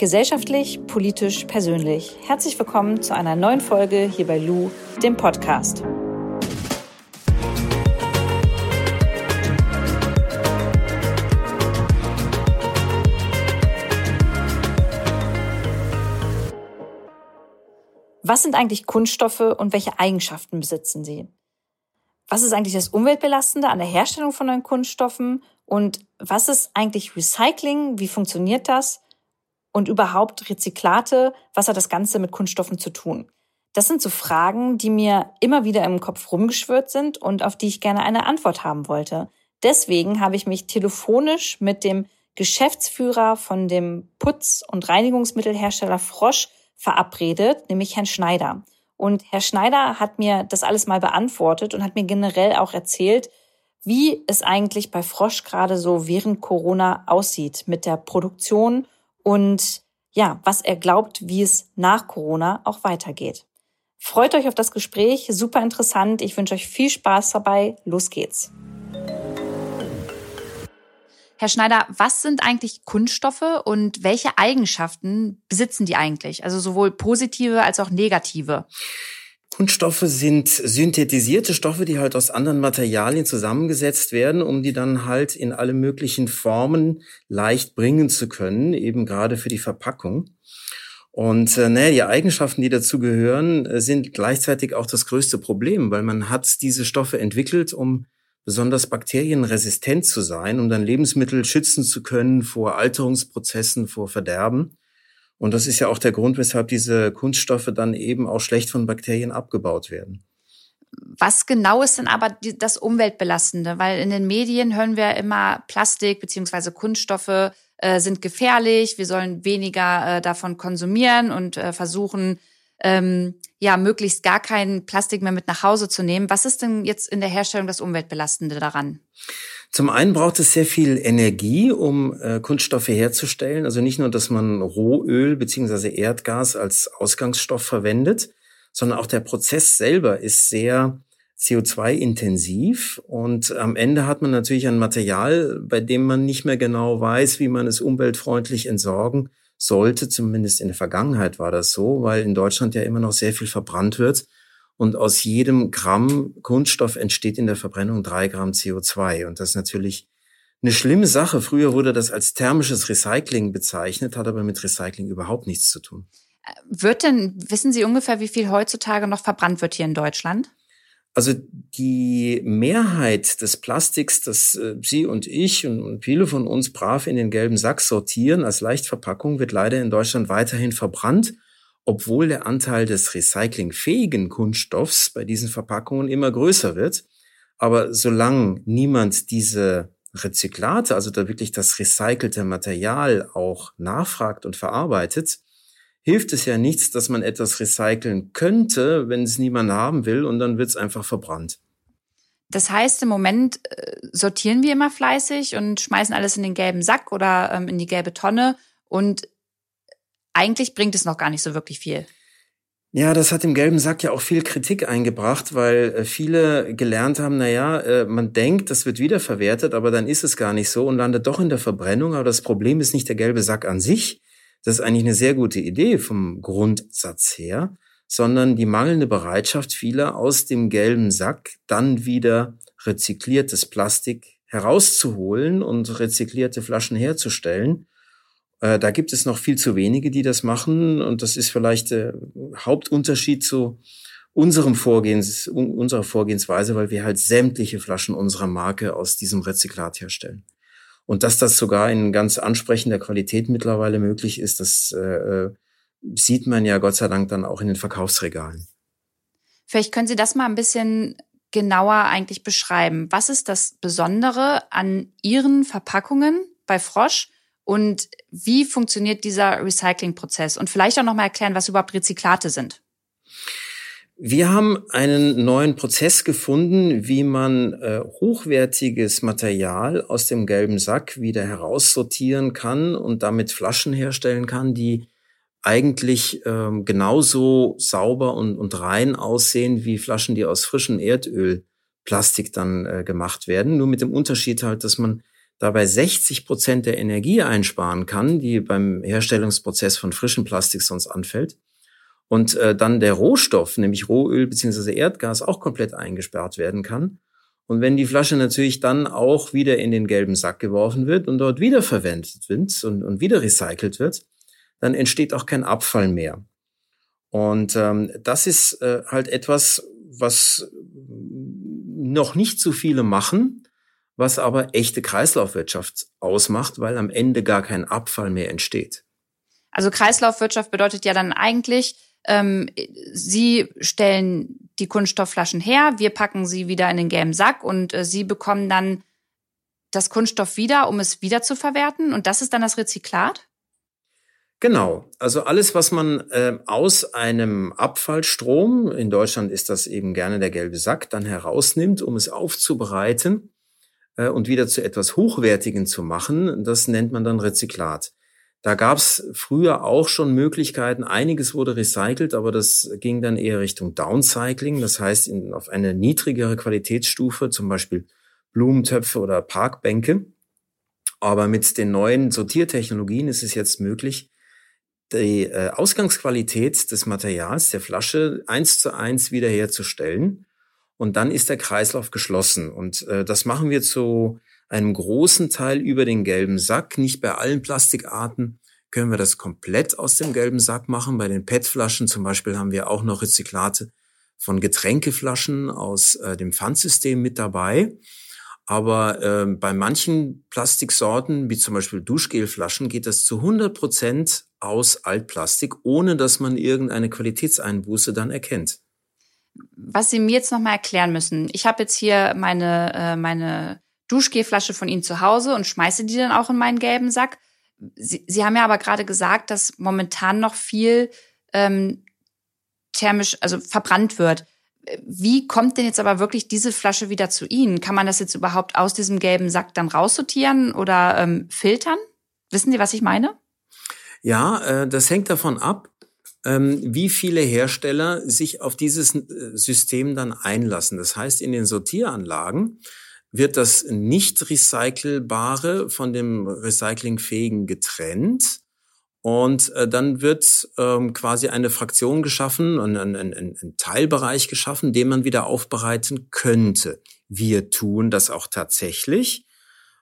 Gesellschaftlich, politisch, persönlich. Herzlich willkommen zu einer neuen Folge hier bei Lou, dem Podcast. Was sind eigentlich Kunststoffe und welche Eigenschaften besitzen sie? Was ist eigentlich das Umweltbelastende an der Herstellung von neuen Kunststoffen? Und was ist eigentlich Recycling? Wie funktioniert das? Und überhaupt Rezyklate? Was hat das Ganze mit Kunststoffen zu tun? Das sind so Fragen, die mir immer wieder im Kopf rumgeschwört sind und auf die ich gerne eine Antwort haben wollte. Deswegen habe ich mich telefonisch mit dem Geschäftsführer von dem Putz- und Reinigungsmittelhersteller Frosch verabredet, nämlich Herrn Schneider. Und Herr Schneider hat mir das alles mal beantwortet und hat mir generell auch erzählt, wie es eigentlich bei Frosch gerade so während Corona aussieht mit der Produktion und ja, was er glaubt, wie es nach Corona auch weitergeht. Freut euch auf das Gespräch, super interessant. Ich wünsche euch viel Spaß dabei. Los geht's. Herr Schneider, was sind eigentlich Kunststoffe und welche Eigenschaften besitzen die eigentlich? Also sowohl positive als auch negative. Kunststoffe sind synthetisierte Stoffe, die halt aus anderen Materialien zusammengesetzt werden, um die dann halt in alle möglichen Formen leicht bringen zu können, eben gerade für die Verpackung. Und äh, naja, die Eigenschaften, die dazu gehören, äh, sind gleichzeitig auch das größte Problem, weil man hat diese Stoffe entwickelt, um besonders bakterienresistent zu sein, um dann Lebensmittel schützen zu können vor Alterungsprozessen, vor Verderben. Und das ist ja auch der Grund, weshalb diese Kunststoffe dann eben auch schlecht von Bakterien abgebaut werden. Was genau ist denn aber das Umweltbelastende? Weil in den Medien hören wir immer Plastik beziehungsweise Kunststoffe äh, sind gefährlich, wir sollen weniger äh, davon konsumieren und äh, versuchen, ähm, ja, möglichst gar kein Plastik mehr mit nach Hause zu nehmen. Was ist denn jetzt in der Herstellung das Umweltbelastende daran? Zum einen braucht es sehr viel Energie, um äh, Kunststoffe herzustellen. Also nicht nur, dass man Rohöl beziehungsweise Erdgas als Ausgangsstoff verwendet, sondern auch der Prozess selber ist sehr CO2-intensiv und am Ende hat man natürlich ein Material, bei dem man nicht mehr genau weiß, wie man es umweltfreundlich entsorgen sollte. Zumindest in der Vergangenheit war das so, weil in Deutschland ja immer noch sehr viel verbrannt wird. Und aus jedem Gramm Kunststoff entsteht in der Verbrennung drei Gramm CO2. Und das ist natürlich eine schlimme Sache. Früher wurde das als thermisches Recycling bezeichnet, hat aber mit Recycling überhaupt nichts zu tun. Wird denn, wissen Sie ungefähr, wie viel heutzutage noch verbrannt wird hier in Deutschland? Also die Mehrheit des Plastiks, das äh, Sie und ich und viele von uns brav in den gelben Sack sortieren als Leichtverpackung, wird leider in Deutschland weiterhin verbrannt, obwohl der Anteil des recyclingfähigen Kunststoffs bei diesen Verpackungen immer größer wird. Aber solange niemand diese Rezyklate, also da wirklich das recycelte Material auch nachfragt und verarbeitet, hilft es ja nichts, dass man etwas recyceln könnte, wenn es niemand haben will und dann wird es einfach verbrannt. Das heißt, im Moment äh, sortieren wir immer fleißig und schmeißen alles in den gelben Sack oder ähm, in die gelbe Tonne und eigentlich bringt es noch gar nicht so wirklich viel. Ja, das hat im gelben Sack ja auch viel Kritik eingebracht, weil äh, viele gelernt haben, na ja, äh, man denkt, das wird wiederverwertet, aber dann ist es gar nicht so und landet doch in der Verbrennung. Aber das Problem ist nicht der gelbe Sack an sich, das ist eigentlich eine sehr gute Idee vom Grundsatz her, sondern die mangelnde Bereitschaft vieler aus dem gelben Sack dann wieder rezykliertes Plastik herauszuholen und rezyklierte Flaschen herzustellen. Äh, da gibt es noch viel zu wenige, die das machen und das ist vielleicht der Hauptunterschied zu unserem Vorgehens, unserer Vorgehensweise, weil wir halt sämtliche Flaschen unserer Marke aus diesem Rezyklat herstellen. Und dass das sogar in ganz ansprechender Qualität mittlerweile möglich ist, das äh, äh, sieht man ja Gott sei Dank dann auch in den Verkaufsregalen. Vielleicht können Sie das mal ein bisschen genauer eigentlich beschreiben. Was ist das Besondere an Ihren Verpackungen bei Frosch und wie funktioniert dieser Recyclingprozess? Und vielleicht auch noch mal erklären, was überhaupt Rezyklate sind. Wir haben einen neuen Prozess gefunden, wie man äh, hochwertiges Material aus dem gelben Sack wieder heraussortieren kann und damit Flaschen herstellen kann, die eigentlich ähm, genauso sauber und, und rein aussehen wie Flaschen, die aus frischem Erdölplastik dann äh, gemacht werden. Nur mit dem Unterschied halt, dass man dabei 60 Prozent der Energie einsparen kann, die beim Herstellungsprozess von frischem Plastik sonst anfällt. Und äh, dann der Rohstoff, nämlich Rohöl beziehungsweise Erdgas, auch komplett eingesperrt werden kann. Und wenn die Flasche natürlich dann auch wieder in den gelben Sack geworfen wird und dort wieder verwendet wird und, und wieder recycelt wird, dann entsteht auch kein Abfall mehr. Und ähm, das ist äh, halt etwas, was noch nicht so viele machen, was aber echte Kreislaufwirtschaft ausmacht, weil am Ende gar kein Abfall mehr entsteht. Also Kreislaufwirtschaft bedeutet ja dann eigentlich, ähm, Sie stellen die Kunststoffflaschen her, wir packen sie wieder in den gelben Sack und äh, Sie bekommen dann das Kunststoff wieder, um es wieder zu verwerten. Und das ist dann das Rezyklat? Genau, also alles, was man äh, aus einem Abfallstrom, in Deutschland ist das eben gerne der gelbe Sack, dann herausnimmt, um es aufzubereiten äh, und wieder zu etwas Hochwertigen zu machen, das nennt man dann Rezyklat. Da gab es früher auch schon Möglichkeiten, einiges wurde recycelt, aber das ging dann eher Richtung Downcycling, das heißt in, auf eine niedrigere Qualitätsstufe, zum Beispiel Blumentöpfe oder Parkbänke. Aber mit den neuen Sortiertechnologien ist es jetzt möglich, die äh, Ausgangsqualität des Materials der Flasche eins zu eins wiederherzustellen. Und dann ist der Kreislauf geschlossen. Und äh, das machen wir zu einem großen Teil über den gelben Sack. Nicht bei allen Plastikarten können wir das komplett aus dem gelben Sack machen. Bei den PET-Flaschen zum Beispiel haben wir auch noch Rezyklate von Getränkeflaschen aus äh, dem Pfandsystem mit dabei. Aber äh, bei manchen Plastiksorten, wie zum Beispiel Duschgelflaschen, geht das zu 100 Prozent aus Altplastik, ohne dass man irgendeine Qualitätseinbuße dann erkennt. Was Sie mir jetzt nochmal erklären müssen. Ich habe jetzt hier meine, äh, meine Duschgelflasche von Ihnen zu Hause und schmeiße die dann auch in meinen gelben Sack. Sie, Sie haben ja aber gerade gesagt, dass momentan noch viel ähm, thermisch, also verbrannt wird. Wie kommt denn jetzt aber wirklich diese Flasche wieder zu Ihnen? Kann man das jetzt überhaupt aus diesem gelben Sack dann raussortieren oder ähm, filtern? Wissen Sie, was ich meine? Ja, äh, das hängt davon ab, ähm, wie viele Hersteller sich auf dieses äh, System dann einlassen. Das heißt, in den Sortieranlagen wird das nicht recycelbare von dem recyclingfähigen getrennt und äh, dann wird ähm, quasi eine Fraktion geschaffen, ein, ein, ein, ein Teilbereich geschaffen, den man wieder aufbereiten könnte. Wir tun das auch tatsächlich.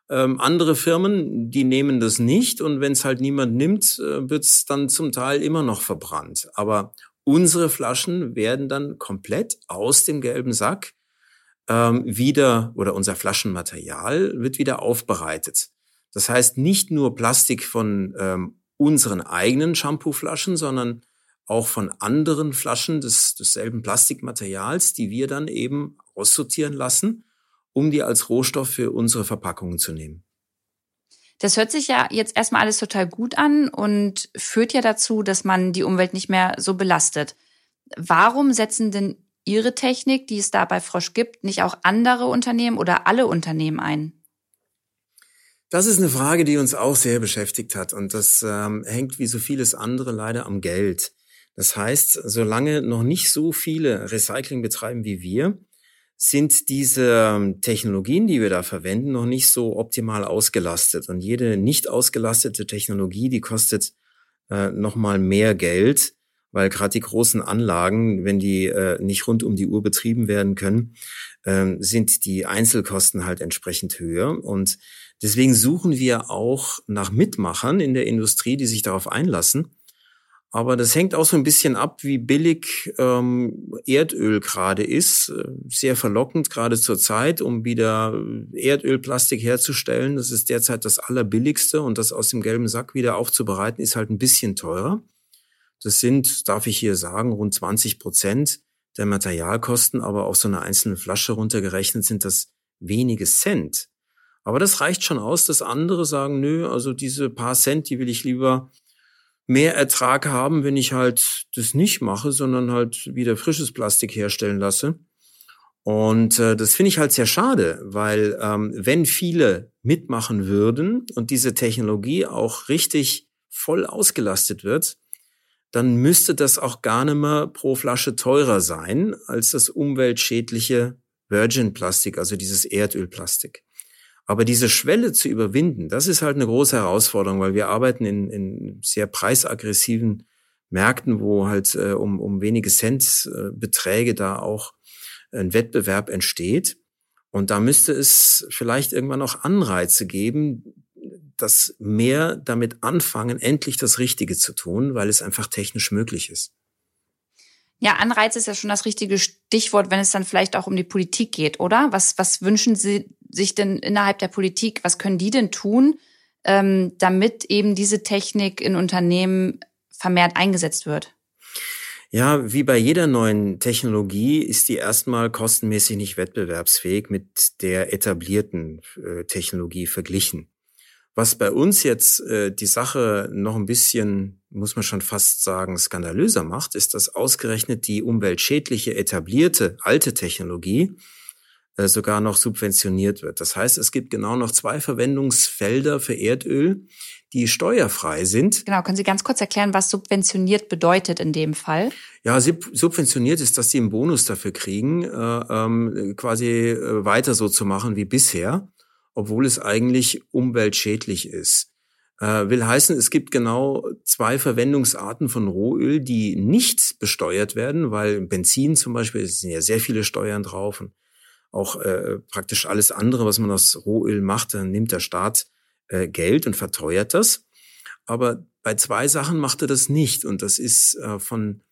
Ähm, andere Firmen, die nehmen das nicht und wenn es halt niemand nimmt, äh, wird es dann zum Teil immer noch verbrannt. Aber unsere Flaschen werden dann komplett aus dem gelben Sack ähm, wieder oder unser Flaschenmaterial wird wieder aufbereitet. Das heißt, nicht nur Plastik von ähm, unseren eigenen Shampooflaschen, sondern auch von anderen Flaschen des, desselben Plastikmaterials, die wir dann eben aussortieren lassen, um die als Rohstoff für unsere Verpackungen zu nehmen. Das hört sich ja jetzt erstmal alles total gut an und führt ja dazu, dass man die Umwelt nicht mehr so belastet. Warum setzen denn Ihre Technik, die es da bei Frosch gibt, nicht auch andere Unternehmen oder alle Unternehmen ein? Das ist eine Frage, die uns auch sehr beschäftigt hat und das ähm, hängt wie so vieles andere leider am Geld. Das heißt, solange noch nicht so viele Recycling betreiben wie wir, sind diese ähm, Technologien, die wir da verwenden, noch nicht so optimal ausgelastet. Und jede nicht ausgelastete Technologie, die kostet äh, noch mal mehr Geld, weil gerade die großen Anlagen, wenn die äh, nicht rund um die Uhr betrieben werden können, äh, sind die Einzelkosten halt entsprechend höher. Und Deswegen suchen wir auch nach Mitmachern in der Industrie, die sich darauf einlassen. Aber das hängt auch so ein bisschen ab, wie billig ähm, Erdöl gerade ist. Sehr verlockend gerade zur Zeit, um wieder Erdölplastik herzustellen. Das ist derzeit das allerbilligste und das aus dem gelben Sack wieder aufzubereiten, ist halt ein bisschen teurer. Das sind, darf ich hier sagen, rund 20 Prozent der Materialkosten, aber auf so eine einzelne Flasche runtergerechnet sind das wenige Cent. Aber das reicht schon aus, dass andere sagen, nö, also diese paar Cent, die will ich lieber mehr Ertrag haben, wenn ich halt das nicht mache, sondern halt wieder frisches Plastik herstellen lasse. Und äh, das finde ich halt sehr schade, weil ähm, wenn viele mitmachen würden und diese Technologie auch richtig voll ausgelastet wird, dann müsste das auch gar nicht mehr pro Flasche teurer sein als das umweltschädliche Virgin Plastik, also dieses Erdölplastik. Aber diese Schwelle zu überwinden, das ist halt eine große Herausforderung, weil wir arbeiten in, in sehr preisaggressiven Märkten, wo halt äh, um, um wenige Cent äh, Beträge da auch ein Wettbewerb entsteht. Und da müsste es vielleicht irgendwann auch Anreize geben, dass mehr damit anfangen, endlich das Richtige zu tun, weil es einfach technisch möglich ist. Ja, Anreiz ist ja schon das richtige Stichwort, wenn es dann vielleicht auch um die Politik geht, oder? Was, was wünschen Sie sich denn innerhalb der Politik? Was können die denn tun, ähm, damit eben diese Technik in Unternehmen vermehrt eingesetzt wird? Ja, wie bei jeder neuen Technologie ist die erstmal kostenmäßig nicht wettbewerbsfähig mit der etablierten äh, Technologie verglichen. Was bei uns jetzt äh, die Sache noch ein bisschen, muss man schon fast sagen, skandalöser macht, ist, dass ausgerechnet die umweltschädliche, etablierte, alte Technologie äh, sogar noch subventioniert wird. Das heißt, es gibt genau noch zwei Verwendungsfelder für Erdöl, die steuerfrei sind. Genau, können Sie ganz kurz erklären, was subventioniert bedeutet in dem Fall? Ja, subventioniert ist, dass sie einen Bonus dafür kriegen, äh, ähm, quasi äh, weiter so zu machen wie bisher, obwohl es eigentlich umweltschädlich ist. Äh, will heißen, es gibt genau zwei Verwendungsarten von Rohöl, die nicht besteuert werden, weil Benzin zum Beispiel, es sind ja sehr viele Steuern drauf und auch äh, praktisch alles andere, was man aus Rohöl macht, dann nimmt der Staat äh, Geld und verteuert das. Aber bei zwei Sachen macht er das nicht. Und das ist äh, von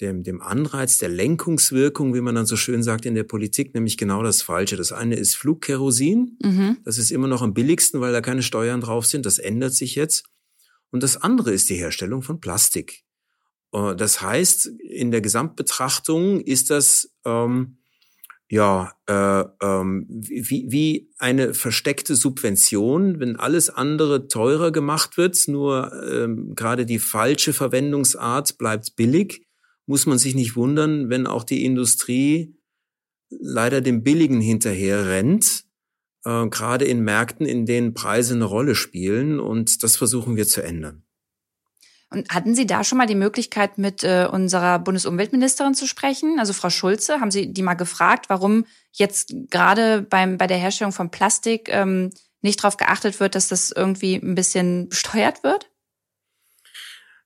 dem, dem Anreiz der Lenkungswirkung, wie man dann so schön sagt in der Politik, nämlich genau das Falsche. Das eine ist Flugkerosin. Mhm. Das ist immer noch am billigsten, weil da keine Steuern drauf sind. Das ändert sich jetzt. Und das andere ist die Herstellung von Plastik. Äh, das heißt, in der Gesamtbetrachtung ist das ähm, ja, äh, ähm, wie, wie eine versteckte Subvention, wenn alles andere teurer gemacht wird, nur ähm, gerade die falsche Verwendungsart bleibt billig, muss man sich nicht wundern, wenn auch die Industrie leider dem Billigen hinterher rennt, äh, gerade in Märkten, in denen Preise eine Rolle spielen und das versuchen wir zu ändern. Und hatten Sie da schon mal die Möglichkeit, mit äh, unserer Bundesumweltministerin zu sprechen, also Frau Schulze? Haben Sie die mal gefragt, warum jetzt gerade beim, bei der Herstellung von Plastik ähm, nicht darauf geachtet wird, dass das irgendwie ein bisschen besteuert wird?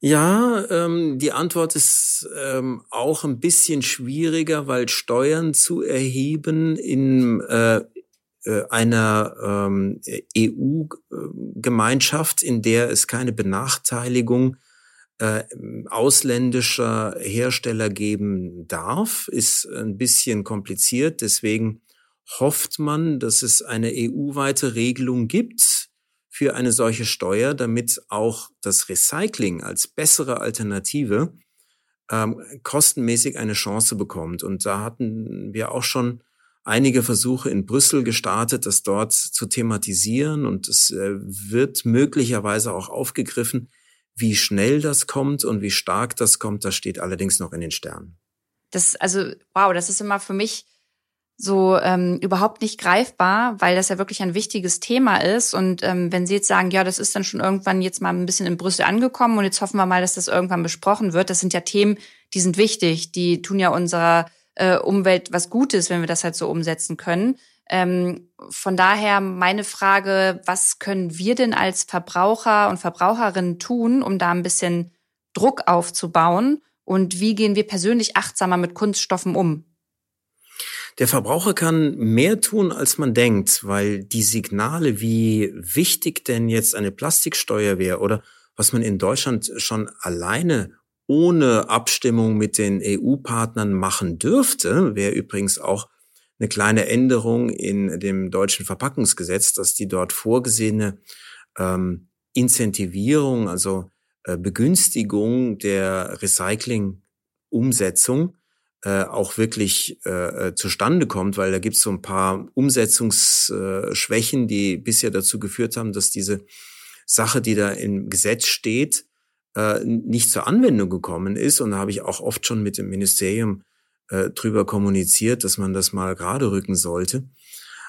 Ja, ähm, die Antwort ist ähm, auch ein bisschen schwieriger, weil Steuern zu erheben in äh, äh einer ähm, EU-Gemeinschaft, in der es keine Benachteiligung äh, ausländischer Hersteller geben darf, ist ein bisschen kompliziert. Deswegen hofft man, dass es eine EU-weite Regelung gibt für eine solche Steuer, damit auch das Recycling als bessere Alternative ähm, kostenmäßig eine Chance bekommt. Und da hatten wir auch schon einige Versuche in Brüssel gestartet, das dort zu thematisieren. Und es äh, wird möglicherweise auch aufgegriffen wie schnell das kommt und wie stark das kommt, das steht allerdings noch in den Sternen. Das, also, wow, das ist immer für mich so ähm, überhaupt nicht greifbar, weil das ja wirklich ein wichtiges Thema ist. Und ähm, wenn Sie jetzt sagen, ja, das ist dann schon irgendwann jetzt mal ein bisschen in Brüssel angekommen und jetzt hoffen wir mal, dass das irgendwann besprochen wird, das sind ja Themen, die sind wichtig, die tun ja unserer äh, Umwelt was Gutes, wenn wir das halt so umsetzen können. Ähm, von daher meine Frage, was können wir denn als Verbraucher und Verbraucherinnen tun, um da ein bisschen Druck aufzubauen? Und wie gehen wir persönlich achtsamer mit Kunststoffen um? Der Verbraucher kann mehr tun, als man denkt, weil die Signale, wie wichtig denn jetzt eine Plastiksteuer wäre oder was man in Deutschland schon alleine ohne Abstimmung mit den EU-Partnern machen dürfte, wäre übrigens auch eine kleine Änderung in dem deutschen Verpackungsgesetz, dass die dort vorgesehene ähm, Incentivierung, also äh, Begünstigung der Recycling-Umsetzung äh, auch wirklich äh, äh zustande kommt, weil da gibt es so ein paar Umsetzungsschwächen, die bisher dazu geführt haben, dass diese Sache, die da im Gesetz steht, äh, nicht zur Anwendung gekommen ist. Und da habe ich auch oft schon mit dem Ministerium äh, drüber kommuniziert, dass man das mal gerade rücken sollte.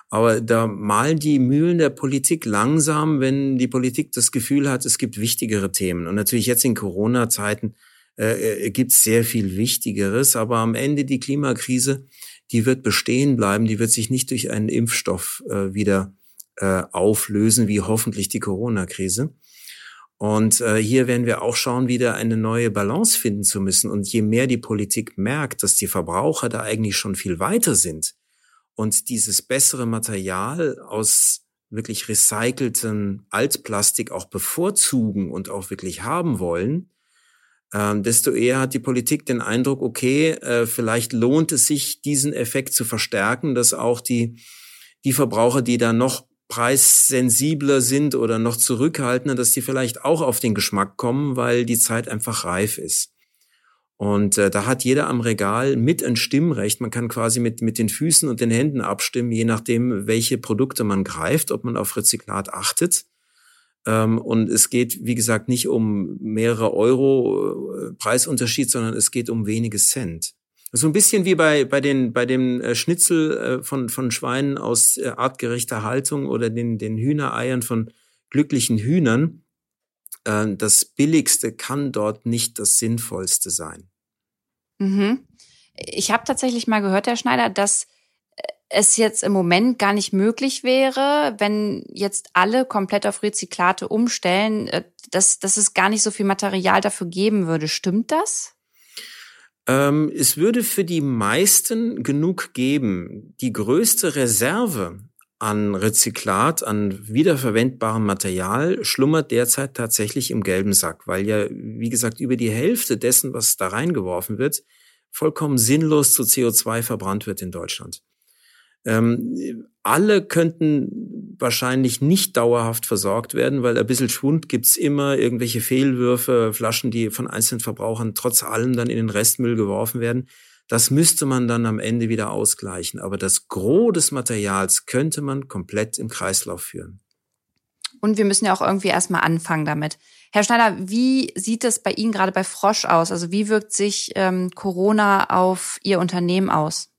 Aber da malen die Mühlen der Politik langsam, wenn die Politik das Gefühl hat, es gibt wichtigere Themen. Und natürlich jetzt in Corona-Zeiten äh, gibt es sehr viel Wichtigeres. Aber am Ende die Klimakrise, die wird bestehen bleiben, die wird sich nicht durch einen Impfstoff äh, wieder äh, auflösen, wie hoffentlich die Corona-Krise. Und äh, hier werden wir auch schauen, wieder eine neue Balance finden zu müssen. Und je mehr die Politik merkt, dass die Verbraucher da eigentlich schon viel weiter sind und dieses bessere Material aus wirklich recycelten Altplastik auch bevorzugen und auch wirklich haben wollen, äh, desto eher hat die Politik den Eindruck, okay, äh, vielleicht lohnt es sich, diesen Effekt zu verstärken, dass auch die, die Verbraucher, die da noch preissensibler sind oder noch zurückhaltender, dass die vielleicht auch auf den Geschmack kommen, weil die Zeit einfach reif ist. Und äh, da hat jeder am Regal mit ein Stimmrecht. Man kann quasi mit, mit den Füßen und den Händen abstimmen, je nachdem, welche Produkte man greift, ob man auf Rezyklat achtet. Ähm, und es geht, wie gesagt, nicht um mehrere Euro äh, Preisunterschied, sondern es geht um wenige Cent. So ein bisschen wie bei, bei den, bei dem äh, Schnitzel äh, von, von Schweinen aus artgerechter Haltung oder den, den Hühnereiern von glücklichen Hühnern. Äh, das Billigste kann dort nicht das Sinnvollste sein. Mhm. Ich habe tatsächlich mal gehört, Herr Schneider, dass es jetzt im Moment gar nicht möglich wäre, wenn jetzt alle komplett auf Rezyklate umstellen, dass, dass es gar nicht so viel Material dafür geben würde. Stimmt das? Ähm, es würde für die meisten genug geben. Die größte Reserve an Rezyklat, an wiederverwendbarem Material schlummert derzeit tatsächlich im gelben Sack, weil ja, wie gesagt, über die Hälfte dessen, was da reingeworfen wird, vollkommen sinnlos zu CO2 verbrannt wird in Deutschland. Ähm, alle könnten wahrscheinlich nicht dauerhaft versorgt werden, weil ein bisschen Schwund gibt's immer, irgendwelche Fehlwürfe, Flaschen, die von einzelnen Verbrauchern trotz allem dann in den Restmüll geworfen werden. Das müsste man dann am Ende wieder ausgleichen. Aber das Gros des Materials könnte man komplett im Kreislauf führen. Und wir müssen ja auch irgendwie erstmal anfangen damit. Herr Schneider, wie sieht es bei Ihnen gerade bei Frosch aus? Also wie wirkt sich ähm, Corona auf Ihr Unternehmen aus?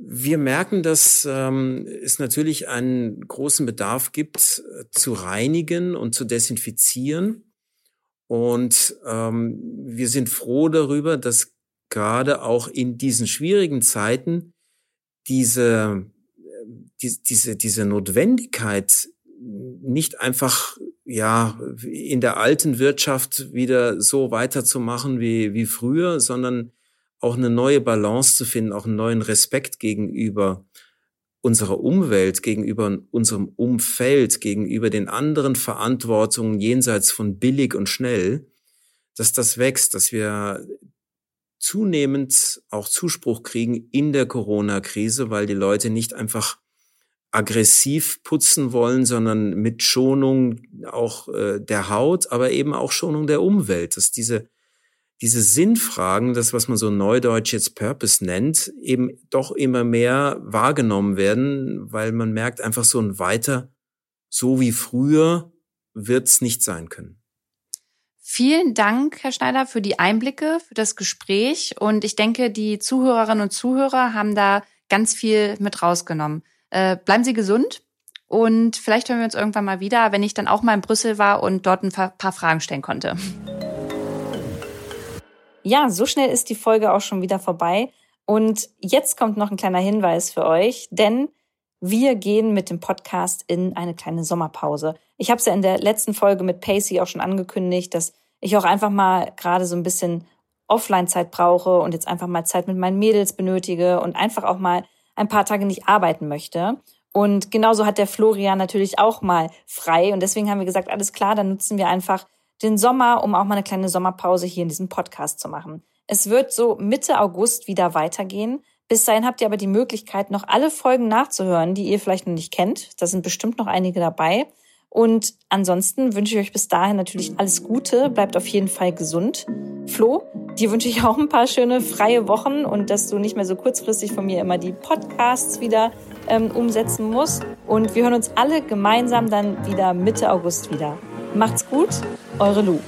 Wir merken, dass ähm, es natürlich einen großen Bedarf gibt, äh, zu reinigen und zu desinfizieren. Und ähm, wir sind froh darüber, dass gerade auch in diesen schwierigen Zeiten diese, äh, die, diese, diese Notwendigkeit nicht einfach ja in der alten Wirtschaft wieder so weiterzumachen wie, wie früher, sondern auch eine neue Balance zu finden, auch einen neuen Respekt gegenüber unserer Umwelt, gegenüber unserem Umfeld, gegenüber den anderen Verantwortungen jenseits von billig und schnell, dass das wächst, dass wir zunehmend auch Zuspruch kriegen in der Corona-Krise, weil die Leute nicht einfach aggressiv putzen wollen, sondern mit Schonung auch äh, der Haut, aber eben auch Schonung der Umwelt, dass diese diese Sinnfragen, das, was man so neudeutsch jetzt Purpose nennt, eben doch immer mehr wahrgenommen werden, weil man merkt einfach so ein weiter, so wie früher, wird's nicht sein können. Vielen Dank, Herr Schneider, für die Einblicke, für das Gespräch. Und ich denke, die Zuhörerinnen und Zuhörer haben da ganz viel mit rausgenommen. Äh, bleiben Sie gesund und vielleicht hören wir uns irgendwann mal wieder, wenn ich dann auch mal in Brüssel war und dort ein paar Fragen stellen konnte. Ja, so schnell ist die Folge auch schon wieder vorbei. Und jetzt kommt noch ein kleiner Hinweis für euch, denn wir gehen mit dem Podcast in eine kleine Sommerpause. Ich habe es ja in der letzten Folge mit Pacey auch schon angekündigt, dass ich auch einfach mal gerade so ein bisschen Offline-Zeit brauche und jetzt einfach mal Zeit mit meinen Mädels benötige und einfach auch mal ein paar Tage nicht arbeiten möchte. Und genauso hat der Florian natürlich auch mal frei. Und deswegen haben wir gesagt, alles klar, dann nutzen wir einfach den Sommer, um auch mal eine kleine Sommerpause hier in diesem Podcast zu machen. Es wird so Mitte August wieder weitergehen. Bis dahin habt ihr aber die Möglichkeit, noch alle Folgen nachzuhören, die ihr vielleicht noch nicht kennt. Da sind bestimmt noch einige dabei. Und ansonsten wünsche ich euch bis dahin natürlich alles Gute. Bleibt auf jeden Fall gesund. Flo, dir wünsche ich auch ein paar schöne freie Wochen und dass du nicht mehr so kurzfristig von mir immer die Podcasts wieder ähm, umsetzen musst. Und wir hören uns alle gemeinsam dann wieder Mitte August wieder. Macht's gut, eure Lu.